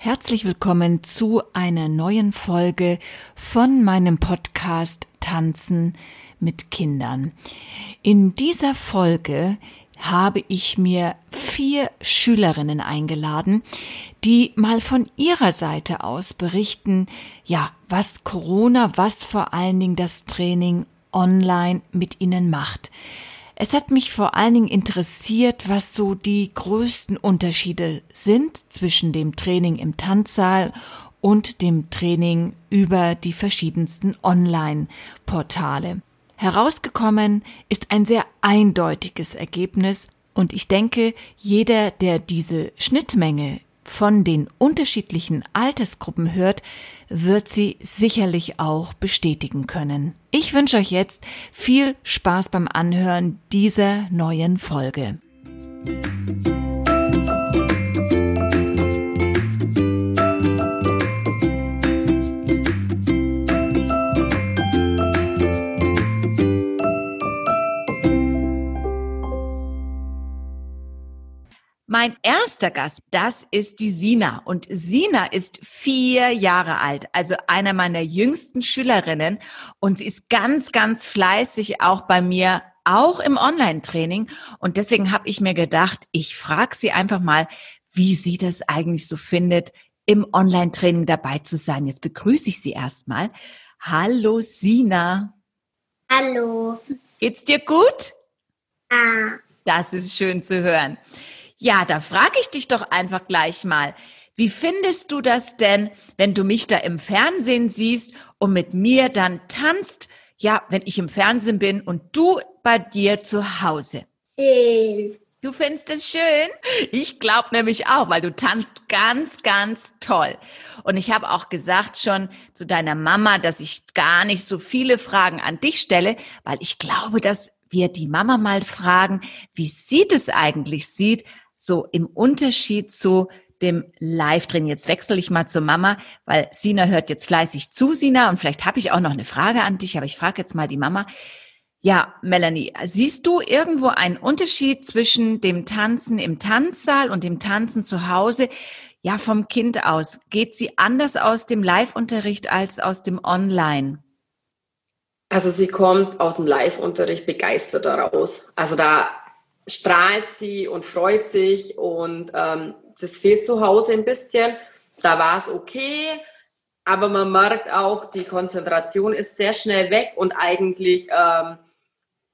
Herzlich willkommen zu einer neuen Folge von meinem Podcast Tanzen mit Kindern. In dieser Folge habe ich mir vier Schülerinnen eingeladen, die mal von ihrer Seite aus berichten, ja, was Corona, was vor allen Dingen das Training online mit ihnen macht. Es hat mich vor allen Dingen interessiert, was so die größten Unterschiede sind zwischen dem Training im Tanzsaal und dem Training über die verschiedensten Online-Portale. Herausgekommen ist ein sehr eindeutiges Ergebnis und ich denke, jeder, der diese Schnittmenge von den unterschiedlichen Altersgruppen hört, wird sie sicherlich auch bestätigen können. Ich wünsche euch jetzt viel Spaß beim Anhören dieser neuen Folge. Mein erster Gast, das ist die Sina. Und Sina ist vier Jahre alt, also einer meiner jüngsten Schülerinnen. Und sie ist ganz, ganz fleißig auch bei mir, auch im Online-Training. Und deswegen habe ich mir gedacht, ich frage sie einfach mal, wie sie das eigentlich so findet, im Online-Training dabei zu sein. Jetzt begrüße ich sie erstmal. Hallo Sina. Hallo. Geht's dir gut? Ah. Das ist schön zu hören. Ja, da frage ich dich doch einfach gleich mal. Wie findest du das denn, wenn du mich da im Fernsehen siehst und mit mir dann tanzt? Ja, wenn ich im Fernsehen bin und du bei dir zu Hause. Schön. Du findest es schön? Ich glaube nämlich auch, weil du tanzt ganz, ganz toll. Und ich habe auch gesagt schon zu deiner Mama, dass ich gar nicht so viele Fragen an dich stelle, weil ich glaube, dass wir die Mama mal fragen, wie sie das eigentlich sieht, so im Unterschied zu dem Live-Training. Jetzt wechsle ich mal zur Mama, weil Sina hört jetzt fleißig zu, Sina, und vielleicht habe ich auch noch eine Frage an dich, aber ich frage jetzt mal die Mama. Ja, Melanie, siehst du irgendwo einen Unterschied zwischen dem Tanzen im Tanzsaal und dem Tanzen zu Hause? Ja, vom Kind aus. Geht sie anders aus dem Live-Unterricht als aus dem Online? Also sie kommt aus dem Live-Unterricht begeistert daraus. Also da strahlt sie und freut sich und ähm, das fehlt zu Hause ein bisschen. Da war es okay, aber man merkt auch, die Konzentration ist sehr schnell weg und eigentlich ähm,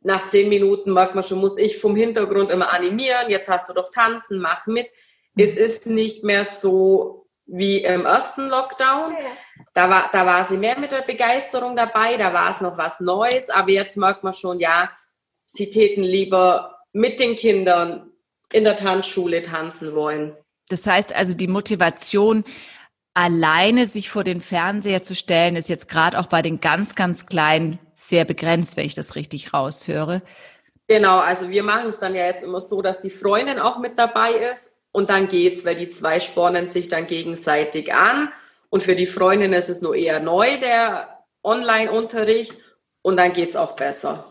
nach zehn Minuten merkt man schon, muss ich vom Hintergrund immer animieren, jetzt hast du doch tanzen, mach mit. Es ist nicht mehr so wie im ersten Lockdown. Da war, da war sie mehr mit der Begeisterung dabei, da war es noch was Neues, aber jetzt merkt man schon, ja, sie täten lieber mit den Kindern in der Tanzschule tanzen wollen. Das heißt also, die Motivation, alleine sich vor den Fernseher zu stellen, ist jetzt gerade auch bei den ganz, ganz Kleinen sehr begrenzt, wenn ich das richtig raushöre. Genau, also wir machen es dann ja jetzt immer so, dass die Freundin auch mit dabei ist und dann geht's, weil die zwei spornen sich dann gegenseitig an und für die Freundin ist es nur eher neu, der Online-Unterricht und dann geht's auch besser.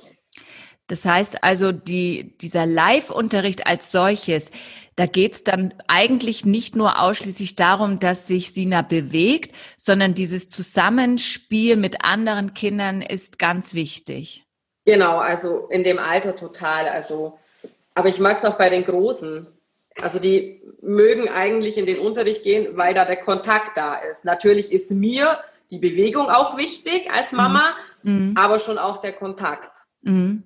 Das heißt also, die, dieser Live-Unterricht als solches, da geht es dann eigentlich nicht nur ausschließlich darum, dass sich Sina bewegt, sondern dieses Zusammenspiel mit anderen Kindern ist ganz wichtig. Genau, also in dem Alter total. Also, aber ich mag es auch bei den Großen. Also die mögen eigentlich in den Unterricht gehen, weil da der Kontakt da ist. Natürlich ist mir die Bewegung auch wichtig als Mama, mhm. aber schon auch der Kontakt. Mhm.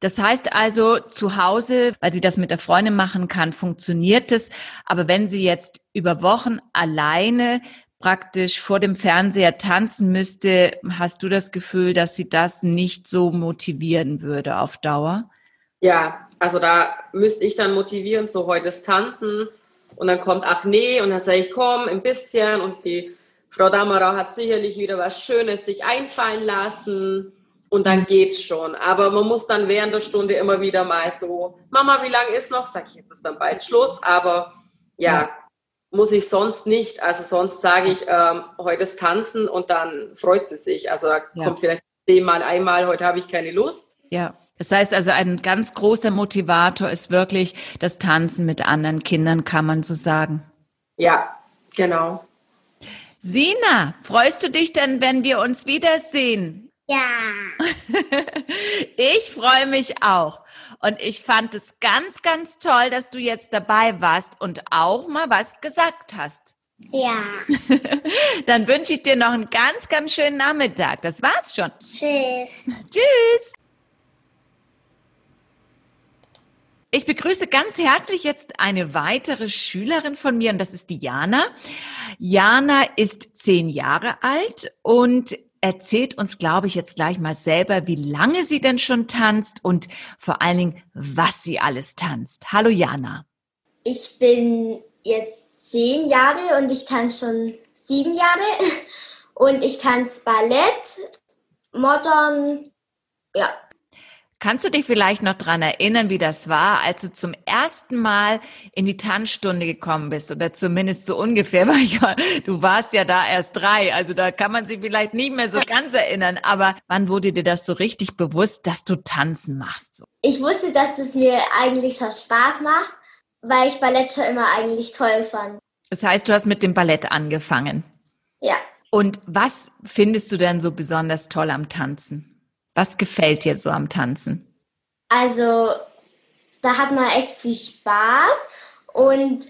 Das heißt also, zu Hause, weil sie das mit der Freundin machen kann, funktioniert es. Aber wenn sie jetzt über Wochen alleine praktisch vor dem Fernseher tanzen müsste, hast du das Gefühl, dass sie das nicht so motivieren würde auf Dauer? Ja, also da müsste ich dann motivieren, so heute ist Tanzen. Und dann kommt, ach nee, und dann sage ich, komm, ein bisschen. Und die Frau Dammerer hat sicherlich wieder was Schönes sich einfallen lassen und dann geht's schon. Aber man muss dann während der Stunde immer wieder mal so, Mama, wie lange ist noch? Sag ich, jetzt ist dann bald Schluss. Aber ja, ja. muss ich sonst nicht. Also sonst sage ich, ähm, heute ist Tanzen und dann freut sie sich. Also da ja. kommt vielleicht zehnmal einmal, heute habe ich keine Lust. Ja. Das heißt also, ein ganz großer Motivator ist wirklich das Tanzen mit anderen Kindern, kann man so sagen. Ja, Genau. Sina, freust du dich denn, wenn wir uns wiedersehen? Ja. Ich freue mich auch. Und ich fand es ganz, ganz toll, dass du jetzt dabei warst und auch mal was gesagt hast. Ja. Dann wünsche ich dir noch einen ganz, ganz schönen Nachmittag. Das war's schon. Tschüss. Tschüss. Ich begrüße ganz herzlich jetzt eine weitere Schülerin von mir und das ist die Jana. Jana ist zehn Jahre alt und erzählt uns, glaube ich, jetzt gleich mal selber, wie lange sie denn schon tanzt und vor allen Dingen, was sie alles tanzt. Hallo Jana. Ich bin jetzt zehn Jahre und ich tanze schon sieben Jahre. Und ich tanze Ballett, Modern, ja. Kannst du dich vielleicht noch dran erinnern, wie das war, als du zum ersten Mal in die Tanzstunde gekommen bist? Oder zumindest so ungefähr, weil ich, du warst ja da erst drei, also da kann man sich vielleicht nicht mehr so ganz erinnern. Aber wann wurde dir das so richtig bewusst, dass du tanzen machst? So? Ich wusste, dass es mir eigentlich schon Spaß macht, weil ich Ballett schon immer eigentlich toll fand. Das heißt, du hast mit dem Ballett angefangen. Ja. Und was findest du denn so besonders toll am Tanzen? Was gefällt dir so am Tanzen? Also, da hat man echt viel Spaß und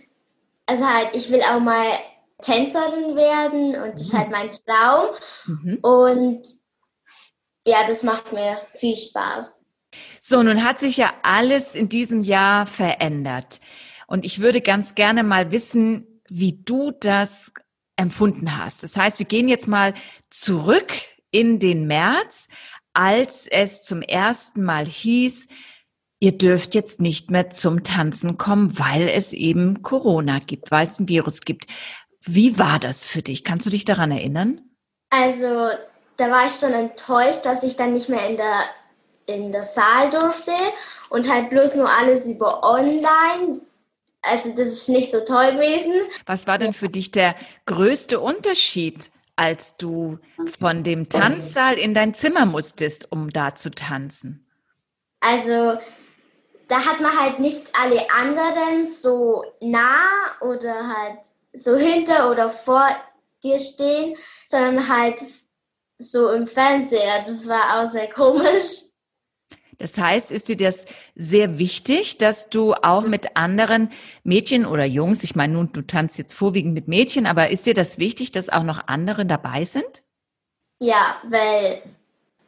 also halt, ich will auch mal Tänzerin werden und das ist halt mein Traum. Mhm. Und ja, das macht mir viel Spaß. So, nun hat sich ja alles in diesem Jahr verändert. Und ich würde ganz gerne mal wissen, wie du das empfunden hast. Das heißt, wir gehen jetzt mal zurück in den März, als es zum ersten Mal hieß, ihr dürft jetzt nicht mehr zum Tanzen kommen, weil es eben Corona gibt, weil es ein Virus gibt. Wie war das für dich? Kannst du dich daran erinnern? Also, da war ich schon enttäuscht, dass ich dann nicht mehr in der, in der Saal durfte und halt bloß nur alles über online. Also, das ist nicht so toll gewesen. Was war denn für dich der größte Unterschied, als du von dem Tanzsaal in dein Zimmer musstest, um da zu tanzen? Also, da hat man halt nicht alle anderen so nah oder halt so hinter oder vor dir stehen, sondern halt so im Fernseher. Das war auch sehr komisch. Das heißt, ist dir das sehr wichtig, dass du auch mit anderen Mädchen oder Jungs, ich meine, nun, du tanzt jetzt vorwiegend mit Mädchen, aber ist dir das wichtig, dass auch noch andere dabei sind? Ja, weil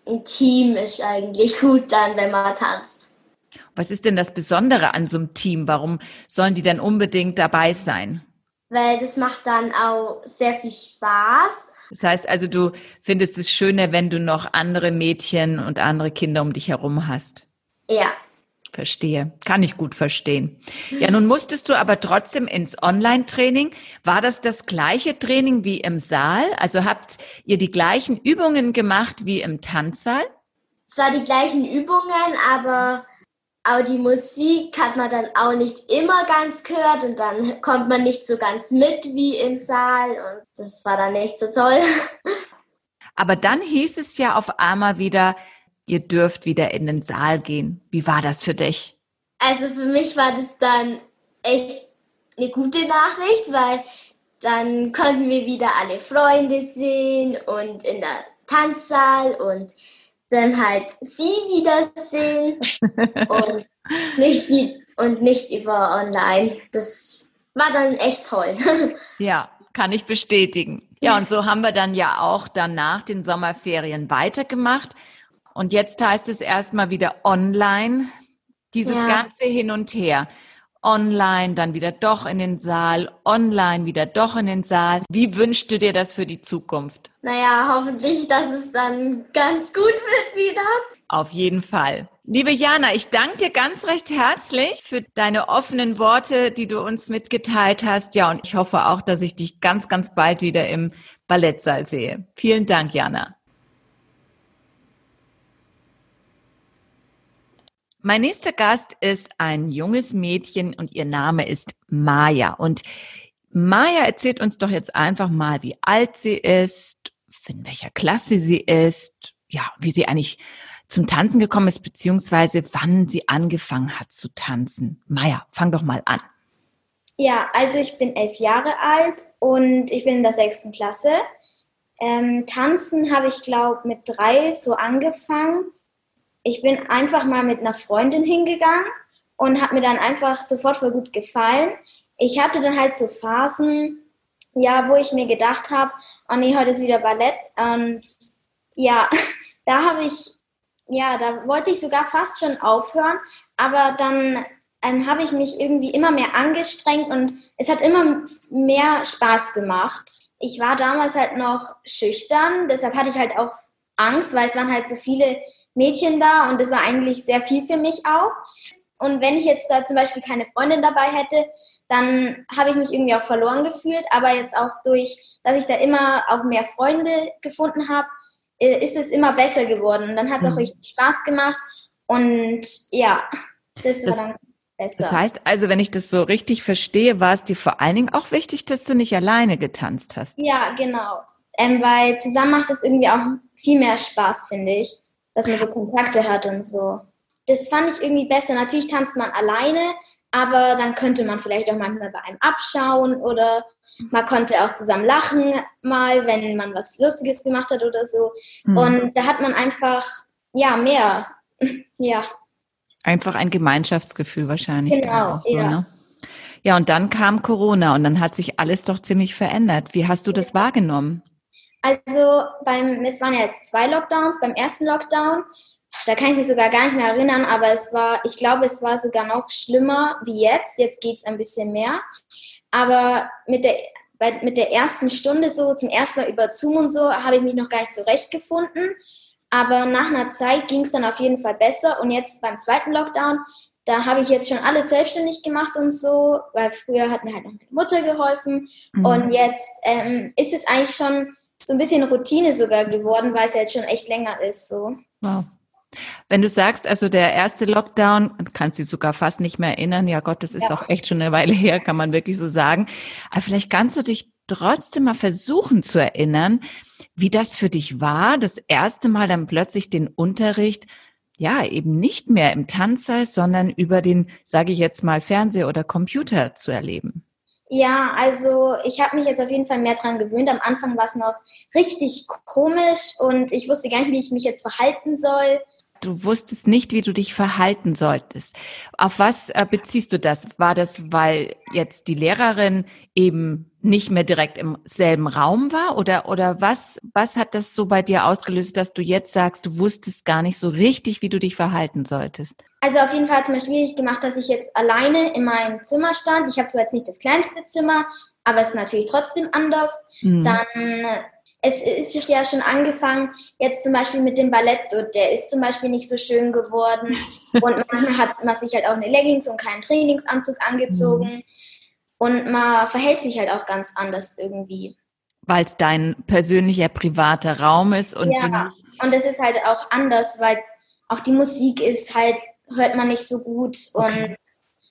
ein Team ist eigentlich gut dann, wenn man tanzt. Was ist denn das Besondere an so einem Team? Warum sollen die denn unbedingt dabei sein? Weil das macht dann auch sehr viel Spaß. Das heißt also, du findest es schöner, wenn du noch andere Mädchen und andere Kinder um dich herum hast. Ja. Verstehe. Kann ich gut verstehen. Ja, nun musstest du aber trotzdem ins Online-Training. War das das gleiche Training wie im Saal? Also habt ihr die gleichen Übungen gemacht wie im Tanzsaal? Zwar die gleichen Übungen, aber auch die Musik hat man dann auch nicht immer ganz gehört und dann kommt man nicht so ganz mit wie im Saal und das war dann nicht so toll. Aber dann hieß es ja auf einmal wieder, ihr dürft wieder in den Saal gehen. Wie war das für dich? Also für mich war das dann echt eine gute Nachricht, weil dann konnten wir wieder alle Freunde sehen und in der Tanzsaal und dann halt sie wiedersehen und nicht, und nicht über online. Das war dann echt toll. Ja, kann ich bestätigen. Ja, und so haben wir dann ja auch danach den Sommerferien weitergemacht. Und jetzt heißt es erstmal wieder online, dieses Ja. ganze Hin und Her. Online, dann wieder doch in den Saal, online, wieder doch in den Saal. Wie wünschst du dir das für die Zukunft? Naja, hoffentlich, dass es dann ganz gut wird wieder. Auf jeden Fall. Liebe Jana, ich danke dir ganz recht herzlich für deine offenen Worte, die du uns mitgeteilt hast. Ja, und ich hoffe auch, dass ich dich ganz, ganz bald wieder im Ballettsaal sehe. Vielen Dank, Jana. Mein nächster Gast ist ein junges Mädchen und ihr Name ist Maya. Und Maya erzählt uns doch jetzt einfach mal, wie alt sie ist, in welcher Klasse sie ist, ja, wie sie eigentlich zum Tanzen gekommen ist, beziehungsweise wann sie angefangen hat zu tanzen. Maya, fang doch mal an. Ja, also ich bin elf Jahre alt und ich bin in der sechsten Klasse. Ähm, tanzen habe ich, glaube mit drei so angefangen. Ich bin einfach mal mit einer Freundin hingegangen und hat mir dann einfach sofort voll gut gefallen. Ich hatte dann halt so Phasen, ja, wo ich mir gedacht habe, oh nee, heute ist wieder Ballett. Und ja, da habe ich, ja, da wollte ich sogar fast schon aufhören, aber dann ähm, habe ich mich irgendwie immer mehr angestrengt und es hat immer mehr Spaß gemacht. Ich war damals halt noch schüchtern, deshalb hatte ich halt auch Angst, weil es waren halt so viele Mädchen da und das war eigentlich sehr viel für mich auch. Und wenn ich jetzt da zum Beispiel keine Freundin dabei hätte, dann habe ich mich irgendwie auch verloren gefühlt. Aber jetzt auch durch, dass ich da immer auch mehr Freunde gefunden habe, äh, ist es immer besser geworden. Und dann hat es auch mhm. richtig Spaß gemacht. Und ja, das war das, dann besser. Das heißt also, wenn ich das so richtig verstehe, war es dir vor allen Dingen auch wichtig, dass du nicht alleine getanzt hast. Ja, genau. Ähm, weil zusammen macht es irgendwie auch viel mehr Spaß, finde ich, dass man so Kontakte hat und so. Das fand ich irgendwie besser. Natürlich tanzt man alleine, aber dann könnte man vielleicht auch manchmal bei einem abschauen oder man konnte auch zusammen lachen mal, wenn man was Lustiges gemacht hat oder so. Mhm. Und da hat man einfach, ja, mehr. ja. Einfach ein Gemeinschaftsgefühl wahrscheinlich. Genau, so, ja. Ne? Ja, und dann kam Corona und dann hat sich alles doch ziemlich verändert. Wie hast du das wahrgenommen? Also beim, es waren ja jetzt zwei Lockdowns. Beim ersten Lockdown, da kann ich mich sogar gar nicht mehr erinnern, aber es war, ich glaube, es war sogar noch schlimmer wie jetzt. Jetzt geht es ein bisschen mehr. Aber mit der, bei, mit der ersten Stunde so, zum ersten Mal über Zoom und so, habe ich mich noch gar nicht zurechtgefunden. Aber nach einer Zeit ging es dann auf jeden Fall besser. Und jetzt beim zweiten Lockdown, da habe ich jetzt schon alles selbstständig gemacht und so, weil früher hat mir halt noch meine Mutter geholfen. Mhm. Und jetzt ähm, ist es eigentlich schon so ein bisschen Routine sogar geworden, weil es jetzt schon echt länger ist. So. Wow. Wenn du sagst, also der erste Lockdown, kannst du dich sogar fast nicht mehr erinnern. Ja Gott, das ist ja. auch echt schon eine Weile her, kann man wirklich so sagen. Aber vielleicht kannst du dich trotzdem mal versuchen zu erinnern, wie das für dich war, das erste Mal dann plötzlich den Unterricht, ja, eben nicht mehr im Tanzsaal, sondern über den, sage ich jetzt mal, Fernseher oder Computer zu erleben. Ja, also ich habe mich jetzt auf jeden Fall mehr dran gewöhnt. Am Anfang war es noch richtig komisch und ich wusste gar nicht, wie ich mich jetzt verhalten soll du wusstest nicht, wie du dich verhalten solltest. Auf was äh, beziehst du das? War das, weil jetzt die Lehrerin eben nicht mehr direkt im selben Raum war? Oder, oder was, was hat das so bei dir ausgelöst, dass du jetzt sagst, du wusstest gar nicht so richtig, wie du dich verhalten solltelltest? Also auf jeden Fall hat es mir schwierig gemacht, dass ich jetzt alleine in meinem Zimmer stand. Ich habe zwar jetzt nicht das kleinste Zimmer, aber es ist natürlich trotzdem anders. Mhm. Dann es ist ja schon angefangen, jetzt zum Beispiel mit dem Ballett, der ist zum Beispiel nicht so schön geworden. Und manchmal hat man sich halt auch eine Leggings und keinen Trainingsanzug angezogen. Mhm. Und man verhält sich halt auch ganz anders irgendwie. Weil es dein persönlicher, privater Raum ist und Ja, und es ist halt auch anders, weil auch die Musik ist halt, hört man nicht so gut okay. und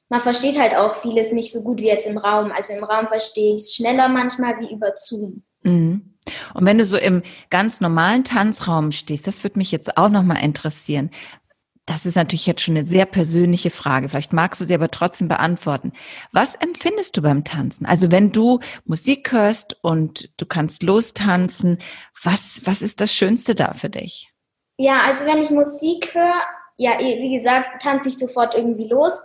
man versteht halt auch vieles nicht so gut wie jetzt im Raum. Also im Raum verstehe ich es schneller manchmal wie über Zoom. Mhm. Und wenn du so im ganz normalen Tanzraum stehst, das würde mich jetzt auch nochmal interessieren. Das ist natürlich jetzt schon eine sehr persönliche Frage. Vielleicht magst du sie aber trotzdem beantworten. Was empfindest du beim Tanzen? Also wenn du Musik hörst und du kannst lostanzen, was, was ist das Schönste da für dich? Ja, also wenn ich Musik höre, ja, wie gesagt, tanze ich sofort irgendwie los.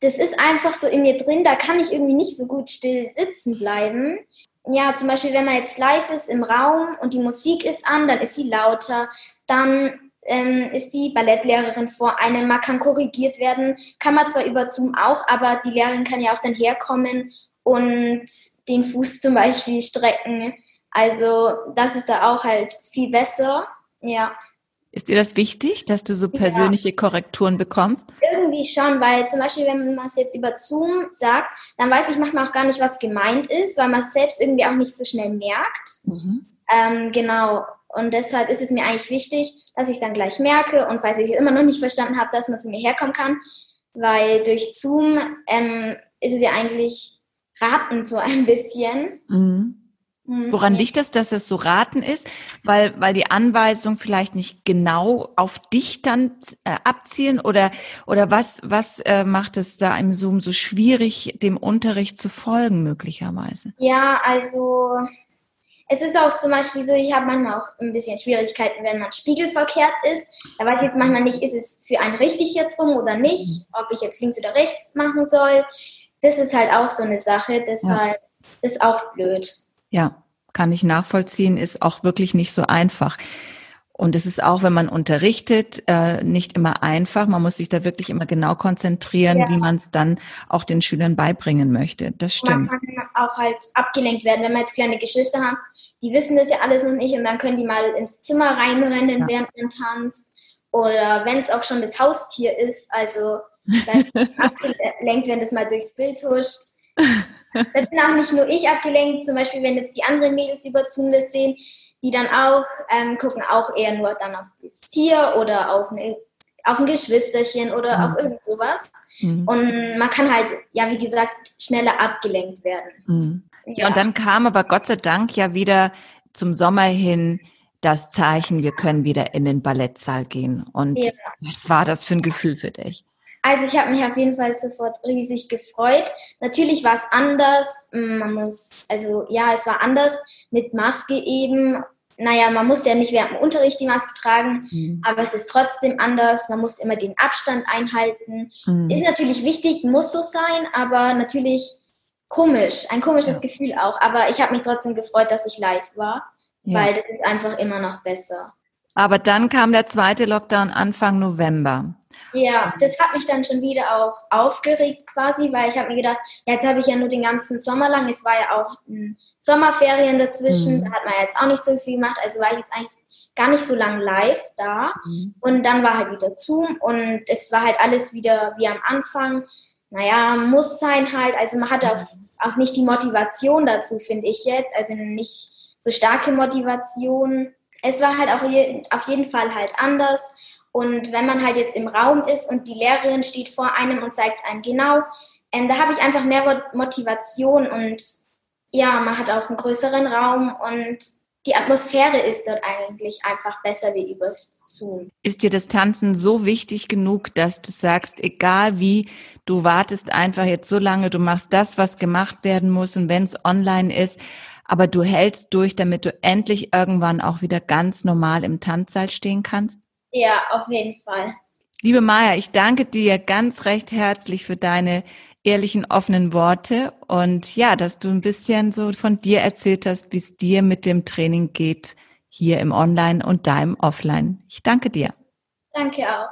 Das ist einfach so in mir drin, da kann ich irgendwie nicht so gut still sitzen bleiben ja, zum Beispiel, wenn man jetzt live ist im Raum und die Musik ist an, dann ist sie lauter, dann ähm, ist die Ballettlehrerin vor einem, man kann korrigiert werden, kann man zwar über Zoom auch, aber die Lehrerin kann ja auch dann herkommen und den Fuß zum Beispiel strecken. Also das ist da auch halt viel besser, ja. Ist dir das wichtig, dass du so persönliche ja. Korrekturen bekommst? Irgendwie schon, weil zum Beispiel, wenn man es jetzt über Zoom sagt, dann weiß ich manchmal auch gar nicht, was gemeint ist, weil man es selbst irgendwie auch nicht so schnell merkt. Mhm. Ähm, genau. Und deshalb ist es mir eigentlich wichtig, dass ich es dann gleich merke und falls ich immer noch nicht verstanden habe, dass man zu mir herkommen kann, weil durch Zoom ähm, ist es ja eigentlich raten so ein bisschen. Mhm. Mhm. Woran liegt das, dass es so raten ist? Weil, weil die Anweisungen vielleicht nicht genau auf dich dann äh, abzielen oder, oder was, was äh, macht es da im Zoom so schwierig, dem Unterricht zu folgen möglicherweise? Ja, also es ist auch zum Beispiel so, ich habe manchmal auch ein bisschen Schwierigkeiten, wenn man spiegelverkehrt ist. Da weiß ich jetzt manchmal nicht, ist es für einen richtig jetzt rum oder nicht, ob ich jetzt links oder rechts machen soll. Das ist halt auch so eine Sache, deshalb ja. ist auch blöd. Ja, kann ich nachvollziehen, ist auch wirklich nicht so einfach. Und es ist auch, wenn man unterrichtet, äh, nicht immer einfach. Man muss sich da wirklich immer genau konzentrieren, ja. wie man es dann auch den Schülern beibringen möchte. Das stimmt. Man kann auch halt abgelenkt werden, wenn wir jetzt kleine Geschwister haben. Die wissen das ja alles noch nicht und dann können die mal ins Zimmer reinrennen, ja. während man tanzt. Oder wenn es auch schon das Haustier ist, also dann abgelenkt werden, das mal durchs Bild huscht. Das bin auch nicht nur ich abgelenkt, zum Beispiel, wenn jetzt die anderen Mädels über Zoom das sehen, die dann auch ähm, gucken auch eher nur dann auf das Tier oder auf, eine, auf ein Geschwisterchen oder mhm. auf irgend sowas. Mhm. Und man kann halt, ja, wie gesagt, schneller abgelenkt werden. Mhm. Ja. ja, und dann kam aber Gott sei Dank ja wieder zum Sommer hin das Zeichen, wir können wieder in den Ballettsaal gehen. Und ja. was war das für ein Gefühl für dich? Also ich habe mich auf jeden Fall sofort riesig gefreut. Natürlich war es anders. Man muss, also ja, es war anders mit Maske eben. Naja, man musste ja nicht während dem Unterricht die Maske tragen, mhm. aber es ist trotzdem anders. Man muss immer den Abstand einhalten. Mhm. Ist natürlich wichtig, muss so sein, aber natürlich komisch, ein komisches ja. Gefühl auch. Aber ich habe mich trotzdem gefreut, dass ich live war, ja. weil das ist einfach immer noch besser. Aber dann kam der zweite Lockdown Anfang November. Ja, das hat mich dann schon wieder auch aufgeregt quasi, weil ich habe mir gedacht, ja, jetzt habe ich ja nur den ganzen Sommer lang, es war ja auch ein Sommerferien dazwischen, mhm. da hat man jetzt auch nicht so viel gemacht, also war ich jetzt eigentlich gar nicht so lang live da mhm. und dann war halt wieder Zoom und es war halt alles wieder wie am Anfang. Naja, muss sein halt, also man hatte auch, auch nicht die Motivation dazu, finde ich jetzt, also nicht so starke Motivation. Es war halt auch je, auf jeden Fall halt anders und wenn man halt jetzt im Raum ist und die Lehrerin steht vor einem und zeigt es einem genau, ähm, da habe ich einfach mehr Motivation und ja, man hat auch einen größeren Raum und die Atmosphäre ist dort eigentlich einfach besser wie über Zoom. Ist dir das Tanzen so wichtig genug, dass du sagst, egal wie, du wartest einfach jetzt so lange, du machst das, was gemacht werden muss und wenn es online ist, aber du hältst durch, damit du endlich irgendwann auch wieder ganz normal im Tanzsaal stehen kannst? Ja, auf jeden Fall. Liebe Maja, ich danke dir ganz recht herzlich für deine ehrlichen, offenen Worte und ja, dass du ein bisschen so von dir erzählt hast, wie es dir mit dem Training geht, hier im Online und da im Offline. Ich danke dir. Danke auch.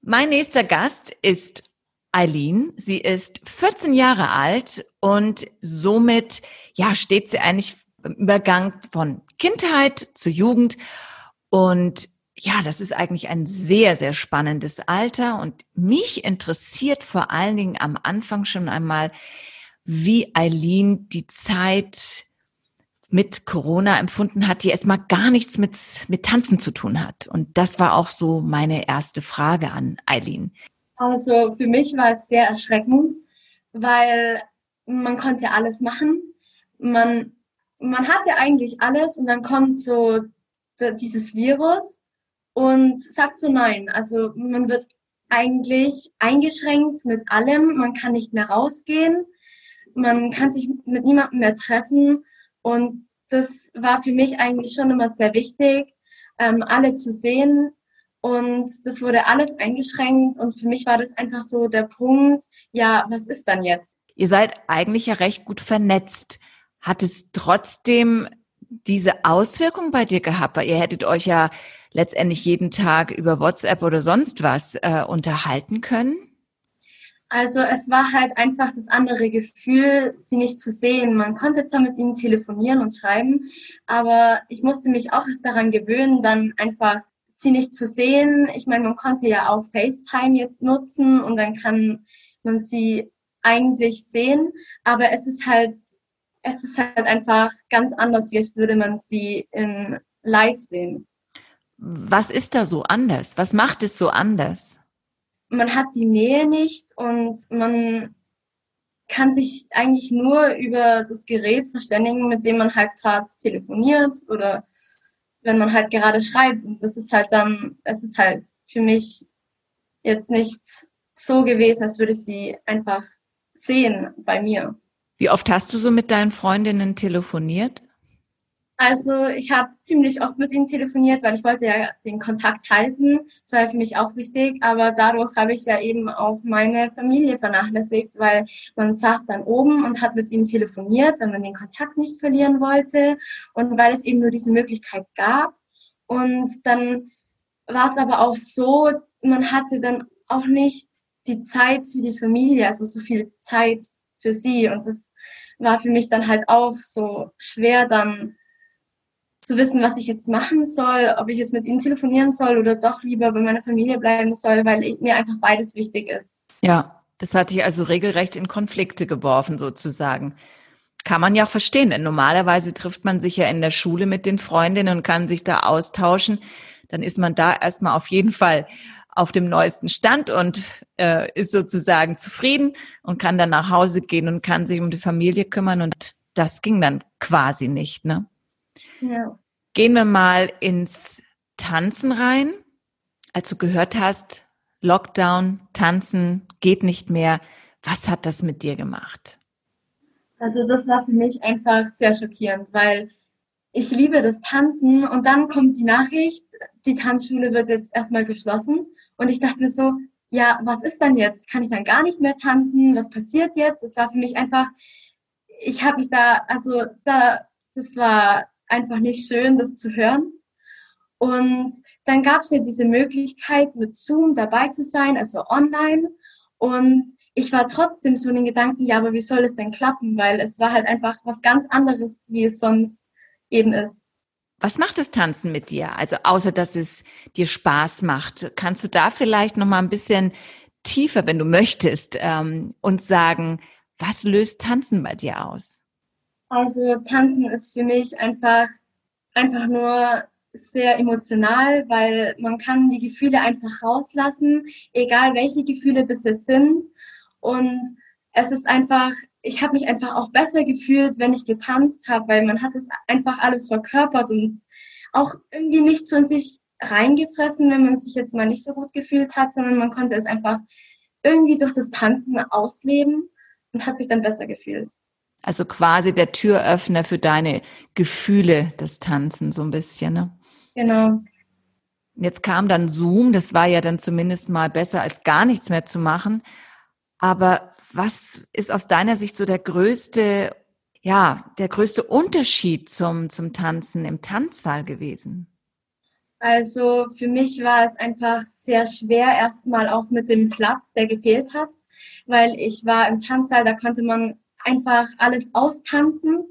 Mein nächster Gast ist Eileen. Sie ist 14 Jahre alt und somit, ja, steht sie eigentlich Übergang von Kindheit zu Jugend. Und ja, das ist eigentlich ein sehr, sehr spannendes Alter. Und mich interessiert vor allen Dingen am Anfang schon einmal, wie Eileen die Zeit mit Corona empfunden hat, die erstmal gar nichts mit, mit Tanzen zu tun hat. Und das war auch so meine erste Frage an Eileen. Also für mich war es sehr erschreckend, weil man konnte alles machen. Man man hat ja eigentlich alles und dann kommt so dieses Virus und sagt so nein. Also man wird eigentlich eingeschränkt mit allem, man kann nicht mehr rausgehen, man kann sich mit niemandem mehr treffen und das war für mich eigentlich schon immer sehr wichtig, ähm, alle zu sehen und das wurde alles eingeschränkt und für mich war das einfach so der Punkt, ja, was ist dann jetzt? Ihr seid eigentlich ja recht gut vernetzt. Hat es trotzdem diese Auswirkung bei dir gehabt? Weil ihr hättet euch ja letztendlich jeden Tag über WhatsApp oder sonst was äh, unterhalten können? Also es war halt einfach das andere Gefühl, sie nicht zu sehen. Man konnte zwar mit ihnen telefonieren und schreiben, aber ich musste mich auch daran gewöhnen, dann einfach sie nicht zu sehen. Ich meine, man konnte ja auch FaceTime jetzt nutzen und dann kann man sie eigentlich sehen, aber es ist halt es ist halt einfach ganz anders, wie als würde man sie in live sehen. Was ist da so anders? Was macht es so anders? Man hat die Nähe nicht und man, kann sich eigentlich nur über das Gerät verständigen, mit dem man halt gerade telefoniert oder wenn man halt gerade schreibt. Und das ist halt dann, es ist halt für mich jetzt nicht so gewesen, als würde ich sie einfach sehen bei mir. Wie oft hast du so mit deinen Freundinnen telefoniert? Also ich habe ziemlich oft mit ihnen telefoniert, weil ich wollte ja den Kontakt halten. Das war für mich auch wichtig. Aber dadurch habe ich ja eben auch meine Familie vernachlässigt, weil man saß dann oben und hat mit ihnen telefoniert, wenn man den Kontakt nicht verlieren wollte und weil es eben nur diese Möglichkeit gab. Und dann war es aber auch so, man hatte dann auch nicht die Zeit für die Familie, also so viel Zeit für sie. Und das war für mich dann halt auch so schwer, dann zu wissen, was ich jetzt machen soll, ob ich jetzt mit ihnen telefonieren soll oder doch lieber bei meiner Familie bleiben soll, weil mir einfach beides wichtig ist. Ja, das hat dich also regelrecht in Konflikte geworfen sozusagen. Kann man ja auch verstehen, denn normalerweise trifft man sich ja in der Schule mit den Freundinnen und kann sich da austauschen. Dann ist man da erstmal auf jeden Fall auf dem neuesten Stand und äh, ist sozusagen zufrieden und kann dann nach Hause gehen und kann sich um die Familie kümmern und das ging dann quasi nicht, ne? Ja. Gehen wir mal ins Tanzen rein. Als du gehört hast, Lockdown, Tanzen geht nicht mehr, was hat das mit dir gemacht? Also das war für mich einfach sehr schockierend, weil ich liebe das Tanzen und dann kommt die Nachricht, die Tanzschule wird jetzt erstmal geschlossen und ich dachte mir so, ja, was ist dann jetzt? Kann ich dann gar nicht mehr tanzen? Was passiert jetzt? Das war für mich einfach, ich habe mich da, also da, das war einfach nicht schön, das zu hören. Und dann gab es ja diese Möglichkeit, mit Zoom dabei zu sein, also online. Und ich war trotzdem so in den Gedanken, ja, aber wie soll es denn klappen? Weil es war halt einfach was ganz anderes, wie es sonst eben ist. Was macht das Tanzen mit dir? Also außer dass es dir Spaß macht, kannst du da vielleicht noch mal ein bisschen tiefer, wenn du möchtest, ähm, uns sagen, was löst Tanzen bei dir aus? Also Tanzen ist für mich einfach, einfach nur sehr emotional, weil man kann die Gefühle einfach rauslassen, egal welche Gefühle das es sind. Und es ist einfach, ich habe mich einfach auch besser gefühlt, wenn ich getanzt habe, weil man hat es einfach alles verkörpert und auch irgendwie nicht so in sich reingefressen, wenn man sich jetzt mal nicht so gut gefühlt hat, sondern man konnte es einfach irgendwie durch das Tanzen ausleben und hat sich dann besser gefühlt. Also quasi der Türöffner für deine Gefühle, das Tanzen so ein bisschen, ne? Genau. Jetzt kam dann Zoom, das war ja dann zumindest mal besser als gar nichts mehr zu machen. Aber was ist aus deiner Sicht so der größte, ja, der größte Unterschied zum, zum Tanzen im Tanzsaal gewesen? Also für mich war es einfach sehr schwer, erstmal auch mit dem Platz, der gefehlt hat, weil ich war im Tanzsaal, da konnte man einfach alles austanzen.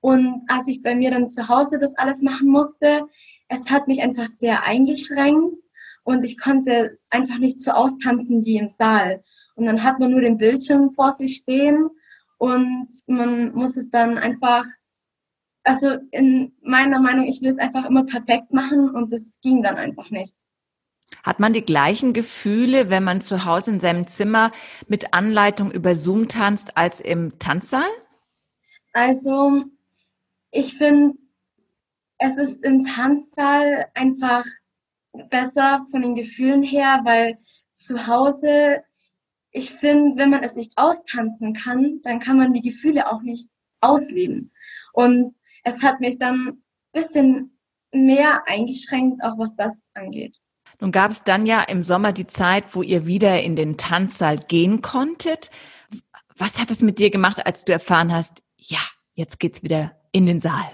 Und als ich bei mir dann zu Hause das alles machen musste, es hat mich einfach sehr eingeschränkt und ich konnte es einfach nicht so austanzen wie im Saal. Und dann hat man nur den Bildschirm vor sich stehen und man muss es dann einfach, also in meiner Meinung, ich will es einfach immer perfekt machen und es ging dann einfach nicht. Hat man die gleichen Gefühle, wenn man zu Hause in seinem Zimmer mit Anleitung über Zoom tanzt, als im Tanzsaal? Also, ich finde, es ist im Tanzsaal einfach besser von den Gefühlen her, weil zu Hause, ich finde, wenn man es nicht austanzen kann, dann kann man die Gefühle auch nicht ausleben. Und es hat mich dann ein bisschen mehr eingeschränkt, auch was das angeht. Nun gab es dann ja im Sommer die Zeit, wo ihr wieder in den Tanzsaal gehen konntet. Was hat es mit dir gemacht, als du erfahren hast, ja, jetzt geht's wieder in den Saal?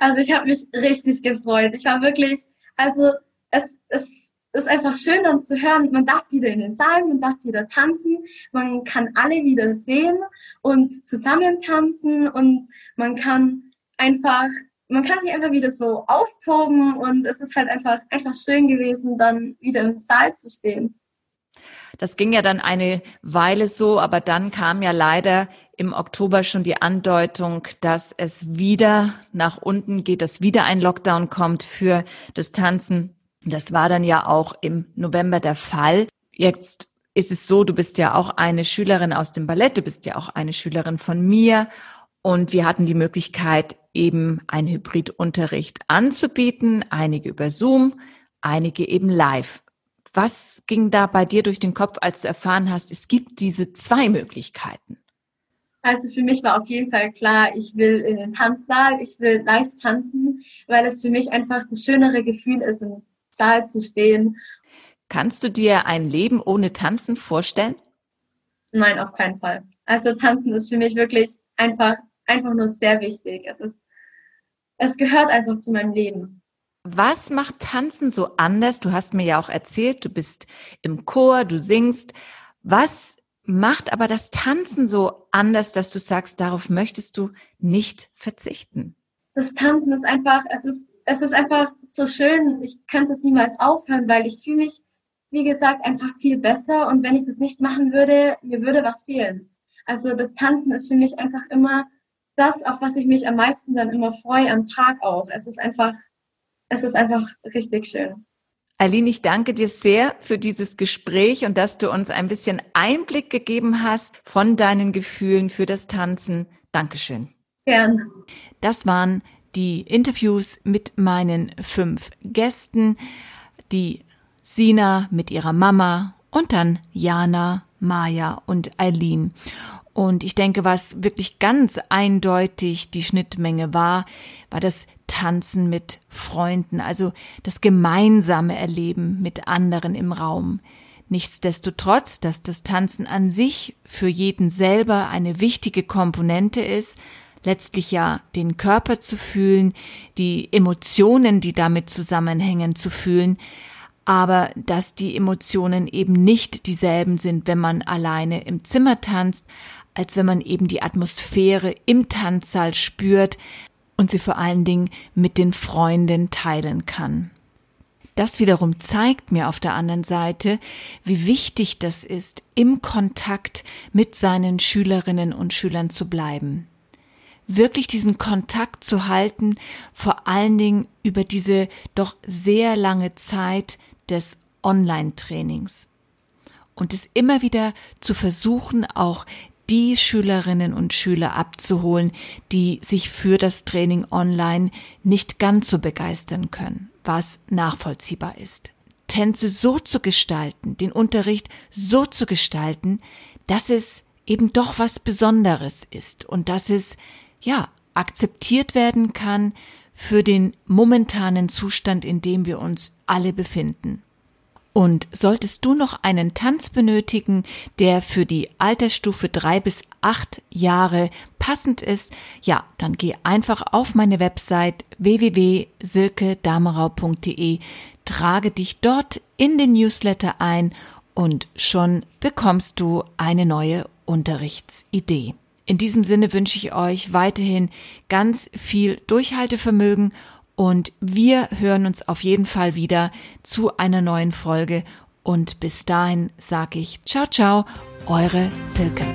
Also ich habe mich richtig gefreut. Ich war wirklich, also es, es ist einfach schön dann zu hören, man darf wieder in den Saal, man darf wieder tanzen, man kann alle wieder sehen und zusammen tanzen und man kann einfach man kann sich einfach wieder so austoben und es ist halt einfach, einfach schön gewesen, dann wieder im Saal zu stehen. Das ging ja dann eine Weile so, aber dann kam ja leider im Oktober schon die Andeutung, dass es wieder nach unten geht, dass wieder ein Lockdown kommt für das Tanzen. Das war dann ja auch im November der Fall. Jetzt ist es so, du bist ja auch eine Schülerin aus dem Ballett, du bist ja auch eine Schülerin von mir und wir hatten die Möglichkeit, eben einen Hybridunterricht anzubieten, einige über Zoom, einige eben live. Was ging da bei dir durch den Kopf, als du erfahren hast, es gibt diese zwei Möglichkeiten? Also für mich war auf jeden Fall klar, ich will in den Tanzsaal, ich will live tanzen, weil es für mich einfach das schönere Gefühl ist, im Saal zu stehen. Kannst du dir ein Leben ohne Tanzen vorstellen? Nein, auf keinen Fall. Also Tanzen ist für mich wirklich einfach, einfach nur sehr wichtig. Es ist, es gehört einfach zu meinem Leben. Was macht Tanzen so anders? Du hast mir ja auch erzählt, du bist im Chor, du singst. Was macht aber das Tanzen so anders, dass du sagst, darauf möchtest du nicht verzichten? Das Tanzen ist einfach, es ist, es ist einfach so schön. Ich könnte es niemals aufhören, weil ich fühle mich, wie gesagt, einfach viel besser. Und wenn ich das nicht machen würde, mir würde was fehlen. Also das Tanzen ist für mich einfach immer das, auf was ich mich am meisten dann immer freue am Tag auch. Es ist einfach, es ist einfach richtig schön. Aline, ich danke dir sehr für dieses Gespräch und dass du uns ein bisschen Einblick gegeben hast von deinen Gefühlen für das Tanzen. Dankeschön. Gern. Das waren die Interviews mit meinen fünf Gästen, die Sina mit ihrer Mama und dann Jana, Maja und Eileen. Und ich denke, was wirklich ganz eindeutig die Schnittmenge war, war das Tanzen mit Freunden, also das gemeinsame Erleben mit anderen im Raum. Nichtsdestotrotz, dass das Tanzen an sich für jeden selber eine wichtige Komponente ist, letztlich ja den Körper zu fühlen, die Emotionen, die damit zusammenhängen, zu fühlen, aber dass die Emotionen eben nicht dieselben sind, wenn man alleine im Zimmer tanzt, als wenn man eben die Atmosphäre im Tanzsaal spürt und sie vor allen Dingen mit den Freunden teilen kann. Das wiederum zeigt mir auf der anderen Seite, wie wichtig das ist, im Kontakt mit seinen Schülerinnen und Schülern zu bleiben. Wirklich diesen Kontakt zu halten, vor allen Dingen über diese doch sehr lange Zeit des Online-Trainings. Und es immer wieder zu versuchen, auch die Schülerinnen und Schüler abzuholen, die sich für das Training online nicht ganz so begeistern können, was nachvollziehbar ist. Tänze so zu gestalten, den Unterricht so zu gestalten, dass es eben doch was Besonderes ist und dass es, ja, akzeptiert werden kann für den momentanen Zustand, in dem wir uns alle befinden. Und solltest du noch einen Tanz benötigen, der für die Altersstufe drei bis acht Jahre passend ist, ja, dann geh einfach auf meine Website www.silkedamerau.de, trage dich dort in den Newsletter ein und schon bekommst du eine neue Unterrichtsidee. In diesem Sinne wünsche ich euch weiterhin ganz viel Durchhaltevermögen und wir hören uns auf jeden Fall wieder zu einer neuen Folge. Und bis dahin sage ich ciao, ciao, eure Silke.